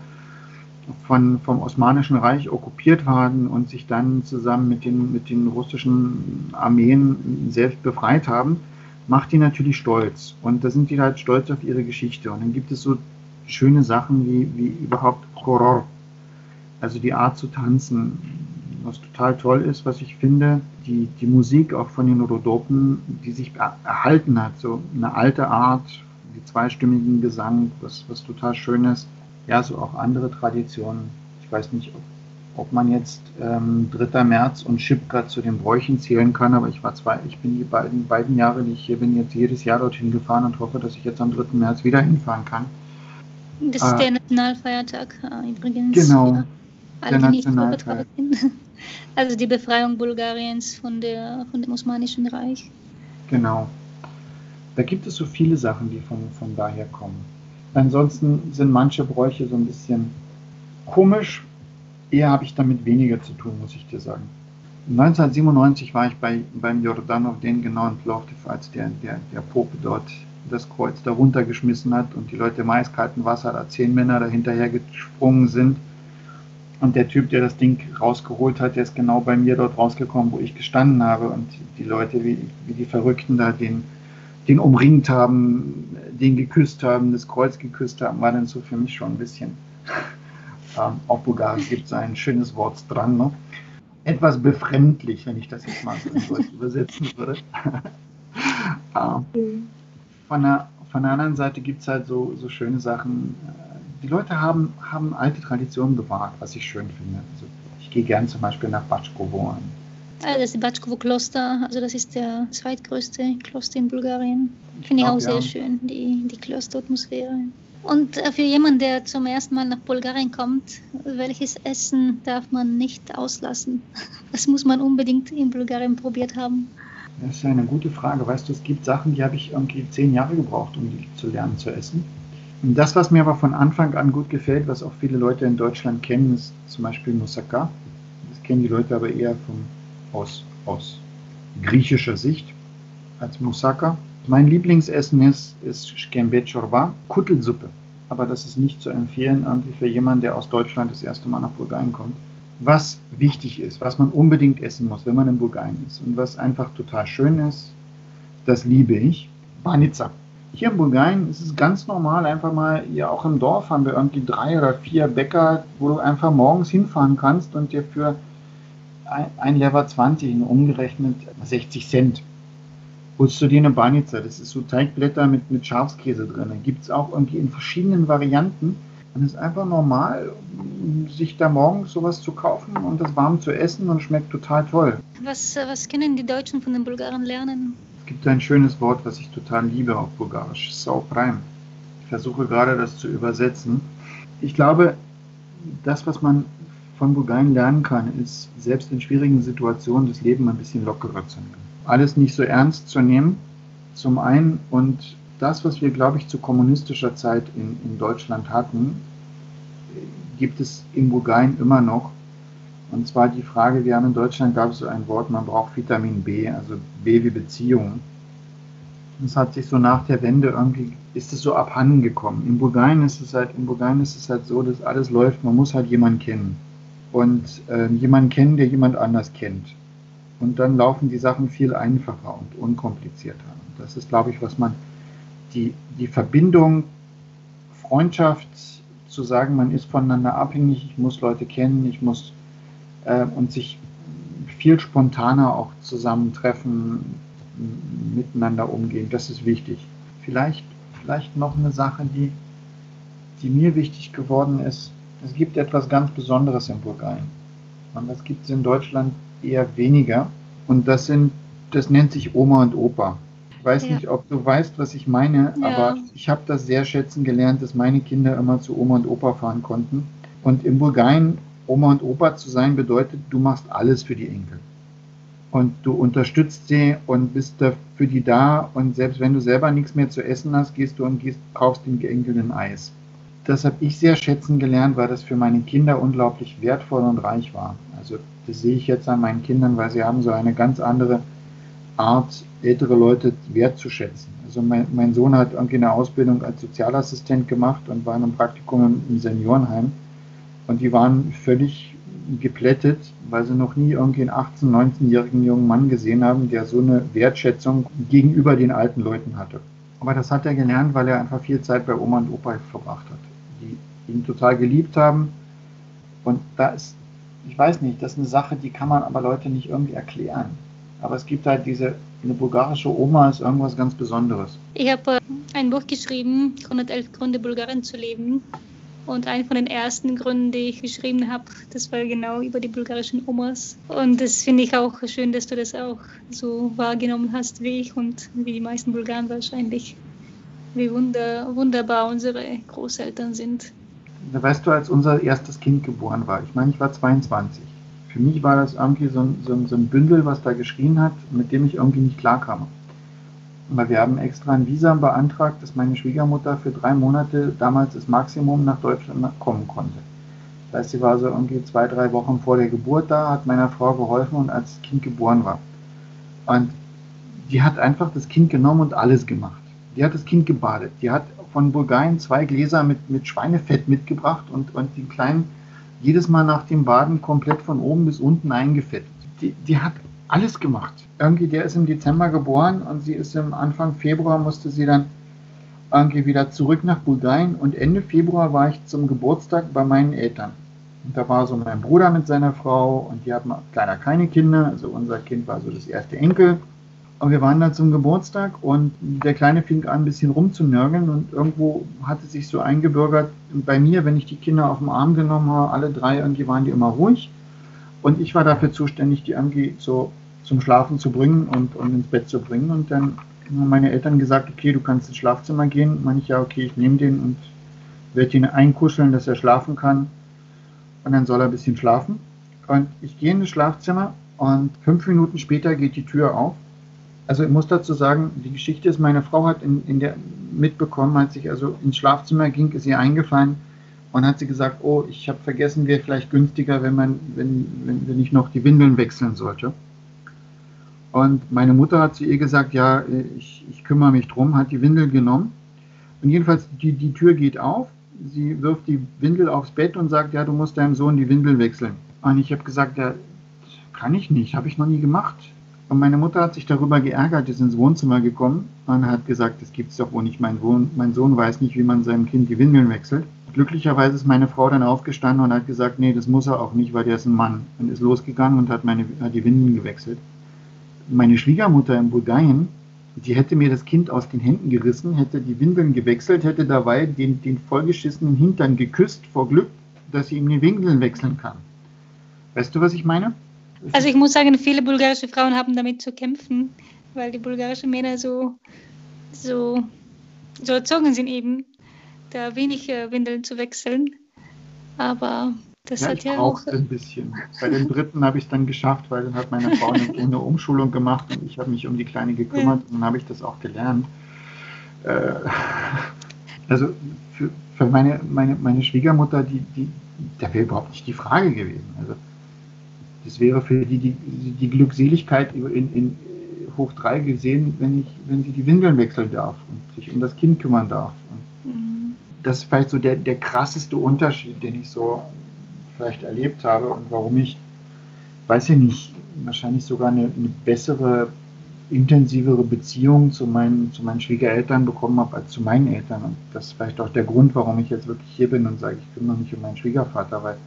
Speaker 1: von, vom Osmanischen Reich okkupiert waren und sich dann zusammen mit den, mit den russischen Armeen selbst befreit haben, macht die natürlich stolz. Und da sind die halt stolz auf ihre Geschichte. Und dann gibt es so schöne Sachen wie, wie überhaupt Horror, also die Art zu tanzen, was total toll ist, was ich finde, die, die Musik auch von den Rhodopen, die sich erhalten hat, so eine alte Art, die zweistimmigen Gesang, was, was total schön ist ja, so auch andere Traditionen. Ich weiß nicht, ob, ob man jetzt ähm, 3. März und Schipka zu den Bräuchen zählen kann, aber ich war zwei, ich bin die beiden, beiden Jahre, die ich hier bin, jetzt jedes Jahr dorthin gefahren und hoffe, dass ich jetzt am 3. März wieder hinfahren kann.
Speaker 2: Das ist äh, der Nationalfeiertag äh, übrigens.
Speaker 1: Genau. Ja. Alle, der Nationaltag.
Speaker 2: Also die Befreiung Bulgariens von, der, von dem Osmanischen Reich.
Speaker 1: Genau. Da gibt es so viele Sachen, die von, von daher kommen. Ansonsten sind manche Bräuche so ein bisschen komisch. Eher habe ich damit weniger zu tun, muss ich dir sagen. 1997 war ich bei, beim Jordanov den genauen Plovdiv, als der, der, der Pope dort das Kreuz da runtergeschmissen hat und die Leute im eiskalten Wasser, da zehn Männer dahinterher gesprungen sind. Und der Typ, der das Ding rausgeholt hat, der ist genau bei mir dort rausgekommen, wo ich gestanden habe. Und die Leute, wie, wie die Verrückten da den, den umringt haben, den geküsst haben, das Kreuz geküsst haben, war dann so für mich schon ein bisschen, ähm, auf Bulgarisch gibt es ein schönes Wort dran, ne? etwas befremdlich, wenn ich das jetzt mal so in Deutsch übersetzen würde. ähm, von, der, von der anderen Seite gibt es halt so, so schöne Sachen. Die Leute haben, haben alte Traditionen bewahrt, was ich schön finde. Also ich gehe gern zum Beispiel nach Batschkowo
Speaker 2: Also das Batschkowo-Kloster, also das ist der zweitgrößte Kloster in Bulgarien. Finde ich auch sehr schön, die, die Klosteratmosphäre. Und äh, für jemanden, der zum ersten Mal nach Bulgarien kommt, welches Essen darf man nicht auslassen? Was muss man unbedingt in Bulgarien probiert haben?
Speaker 1: Das ist eine gute Frage. Weißt du, es gibt Sachen, die habe ich irgendwie zehn Jahre gebraucht, um die zu lernen zu essen. Und das, was mir aber von Anfang an gut gefällt, was auch viele Leute in Deutschland kennen, ist zum Beispiel Moussaka. Das kennen die Leute aber eher vom, aus, aus griechischer Sicht als Moussaka. Mein Lieblingsessen ist, ist Shkembe Chorba, Kuttelsuppe. Aber das ist nicht zu empfehlen irgendwie für jemanden, der aus Deutschland das erste Mal nach Bulgarien kommt. Was wichtig ist, was man unbedingt essen muss, wenn man in Bulgarien ist und was einfach total schön ist, das liebe ich, Banica. Hier in Bulgarien ist es ganz normal, einfach mal, ja auch im Dorf haben wir irgendwie drei oder vier Bäcker, wo du einfach morgens hinfahren kannst und dir für ein Lever 20 umgerechnet 60 Cent holst du dir eine Banica. Das ist so Teigblätter mit, mit Schafskäse drin. Gibt es auch irgendwie in verschiedenen Varianten. Und es ist einfach normal, sich da morgens sowas zu kaufen und das warm zu essen und schmeckt total toll.
Speaker 2: Was, was können die Deutschen von den Bulgaren lernen?
Speaker 1: Es gibt ein schönes Wort, was ich total liebe auf Bulgarisch, Sauprime. Ich versuche gerade das zu übersetzen. Ich glaube, das, was man von Bulgarien lernen kann, ist, selbst in schwierigen Situationen das Leben ein bisschen lockerer zu nehmen alles nicht so ernst zu nehmen, zum einen. Und das, was wir, glaube ich, zu kommunistischer Zeit in, in Deutschland hatten, gibt es in Bulgarien immer noch. Und zwar die Frage, wir haben in Deutschland, gab es so ein Wort, man braucht Vitamin B, also B wie Beziehung. Das hat sich so nach der Wende irgendwie, ist es so abhanden gekommen. In Bulgarien ist es halt, in Bulgarien ist es halt so, dass alles läuft, man muss halt jemanden kennen. Und äh, jemanden kennen, der jemand anders kennt. Und dann laufen die Sachen viel einfacher und unkomplizierter. Und das ist, glaube ich, was man, die, die Verbindung, Freundschaft, zu sagen, man ist voneinander abhängig, ich muss Leute kennen, ich muss äh, und sich viel spontaner auch zusammentreffen, miteinander umgehen, das ist wichtig. Vielleicht, vielleicht noch eine Sache, die, die mir wichtig geworden ist. Es gibt etwas ganz Besonderes in Bulgarien. Und das gibt es in Deutschland eher weniger. Und das sind, das nennt sich Oma und Opa. Ich weiß ja. nicht, ob du weißt, was ich meine, ja. aber ich habe das sehr schätzen gelernt, dass meine Kinder immer zu Oma und Opa fahren konnten. Und in Bulgarien Oma und Opa zu sein bedeutet, du machst alles für die Enkel. Und du unterstützt sie und bist da für die da. Und selbst wenn du selber nichts mehr zu essen hast, gehst du und gehst, kaufst den Enkel ein Eis. Das habe ich sehr schätzen gelernt, weil das für meine Kinder unglaublich wertvoll und reich war. Also das sehe ich jetzt an meinen Kindern, weil sie haben so eine ganz andere Art, ältere Leute wertzuschätzen. Also mein, mein Sohn hat irgendwie eine Ausbildung als Sozialassistent gemacht und war in einem Praktikum im Seniorenheim. Und die waren völlig geplättet, weil sie noch nie irgendwie einen 18-, 19-jährigen jungen Mann gesehen haben, der so eine Wertschätzung gegenüber den alten Leuten hatte. Aber das hat er gelernt, weil er einfach viel Zeit bei Oma und Opa verbracht hat, die ihn total geliebt haben. Und da ist ich weiß nicht, das ist eine Sache, die kann man aber Leute nicht irgendwie erklären. Aber es gibt halt diese, eine bulgarische Oma ist irgendwas ganz Besonderes.
Speaker 2: Ich habe äh, ein Buch geschrieben, 111 Gründe, Bulgarien zu leben. Und einen von den ersten Gründen, die ich geschrieben habe, das war genau über die bulgarischen Omas. Und das finde ich auch schön, dass du das auch so wahrgenommen hast wie ich und wie die meisten Bulgaren wahrscheinlich. Wie wunder, wunderbar unsere Großeltern sind
Speaker 1: weißt du, als unser erstes Kind geboren war, ich meine, ich war 22. Für mich war das irgendwie so ein, so, ein, so ein Bündel, was da geschrien hat, mit dem ich irgendwie nicht klarkam. Weil wir haben extra ein Visum beantragt, dass meine Schwiegermutter für drei Monate damals das Maximum nach Deutschland kommen konnte. Das heißt, sie war so irgendwie zwei, drei Wochen vor der Geburt da, hat meiner Frau geholfen und als das Kind geboren war. Und die hat einfach das Kind genommen und alles gemacht. Die hat das Kind gebadet. Die hat von Bulgarien zwei Gläser mit, mit Schweinefett mitgebracht und, und den Kleinen jedes Mal nach dem Baden komplett von oben bis unten eingefettet. Die, die hat alles gemacht. Irgendwie, der ist im Dezember geboren und sie ist im Anfang Februar, musste sie dann irgendwie wieder zurück nach Bulgarien und Ende Februar war ich zum Geburtstag bei meinen Eltern. Und da war so mein Bruder mit seiner Frau und die hatten leider keine Kinder, also unser Kind war so das erste Enkel. Und wir waren da zum Geburtstag und der Kleine fing an, ein bisschen rumzunörgeln und irgendwo hatte sich so eingebürgert bei mir, wenn ich die Kinder auf den Arm genommen habe, alle drei, irgendwie waren die immer ruhig. Und ich war dafür zuständig, die Angie so zum Schlafen zu bringen und, und ins Bett zu bringen. Und dann haben meine Eltern gesagt, okay, du kannst ins Schlafzimmer gehen. Meine ich, ja, okay, ich nehme den und werde ihn einkuscheln, dass er schlafen kann. Und dann soll er ein bisschen schlafen. Und ich gehe in das Schlafzimmer und fünf Minuten später geht die Tür auf. Also ich muss dazu sagen, die Geschichte ist, meine Frau hat in, in der mitbekommen, als ich also ins Schlafzimmer ging, ist ihr eingefallen und hat sie gesagt, oh, ich habe vergessen, wäre vielleicht günstiger, wenn man, wenn, wenn, wenn ich noch die Windeln wechseln sollte. Und meine Mutter hat zu ihr gesagt, ja, ich, ich kümmere mich drum, hat die Windel genommen. Und jedenfalls, die, die Tür geht auf, sie wirft die Windel aufs Bett und sagt, ja, du musst deinem Sohn die Windel wechseln. Und ich habe gesagt, ja, kann ich nicht, habe ich noch nie gemacht. Und meine Mutter hat sich darüber geärgert, ist ins Wohnzimmer gekommen und hat gesagt, das gibt es doch wohl nicht, mein, Sohn, mein Sohn weiß nicht, wie man seinem Kind die Windeln wechselt. Glücklicherweise ist meine Frau dann aufgestanden und hat gesagt, nee, das muss er auch nicht, weil der ist ein Mann. Und ist losgegangen und hat, meine, hat die Windeln gewechselt meine Schwiegermutter in Bulgarien, die hätte mir das Kind aus den Händen gerissen, hätte die Windeln gewechselt, hätte dabei den, den vollgeschissenen Hintern geküsst vor Glück, dass sie ihm die Windeln wechseln kann. Weißt du, was ich meine?
Speaker 2: Also ich muss sagen, viele bulgarische Frauen haben damit zu kämpfen, weil die bulgarischen Männer so, so, so erzogen sind eben, da wenig äh, Windeln zu wechseln. Aber das
Speaker 1: ja,
Speaker 2: hat ja
Speaker 1: auch ein bisschen. Bei den dritten habe ich es dann geschafft, weil dann hat meine Frau eine, eine Umschulung gemacht und ich habe mich um die Kleine gekümmert und dann habe ich das auch gelernt. Äh, also für, für meine, meine, meine Schwiegermutter, die, die, da wäre überhaupt nicht die Frage gewesen. Also das wäre für die die, die Glückseligkeit in, in hoch drei gesehen, wenn, ich, wenn sie die Windeln wechseln darf und sich um das Kind kümmern darf. Mhm. das ist vielleicht so der, der krasseste Unterschied, den ich so vielleicht erlebt habe und warum ich, weiß ich nicht, wahrscheinlich sogar eine, eine bessere, intensivere Beziehung zu meinen, zu meinen Schwiegereltern bekommen habe als zu meinen Eltern. Und das ist vielleicht auch der Grund, warum ich jetzt wirklich hier bin und sage, ich kümmere mich um meinen Schwiegervater, weil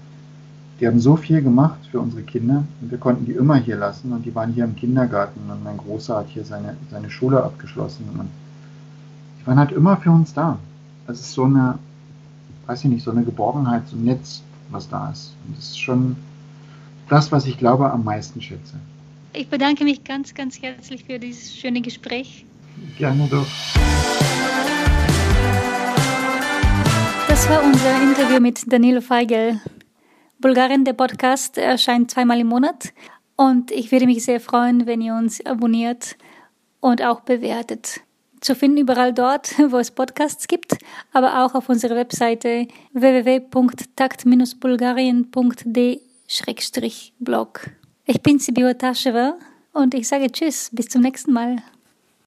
Speaker 1: die haben so viel gemacht für unsere Kinder und wir konnten die immer hier lassen und die waren hier im Kindergarten und mein Großer hat hier seine, seine Schule abgeschlossen und die waren halt immer für uns da. Das ist so eine, weiß ich nicht, so eine Geborgenheit, so ein Netz, was da ist. Und das ist schon das, was ich glaube, am meisten schätze.
Speaker 2: Ich bedanke mich ganz, ganz herzlich für dieses schöne Gespräch.
Speaker 1: Gerne doch.
Speaker 2: Das war unser Interview mit Danilo Feigl. Bulgarien, der Podcast, erscheint zweimal im Monat und ich würde mich sehr freuen, wenn ihr uns abonniert und auch bewertet zu finden überall dort, wo es Podcasts gibt, aber auch auf unserer Webseite www.taktminusbulgarien.de-blog. Ich bin Sibiwa Taschewa und ich sage Tschüss, bis zum nächsten Mal.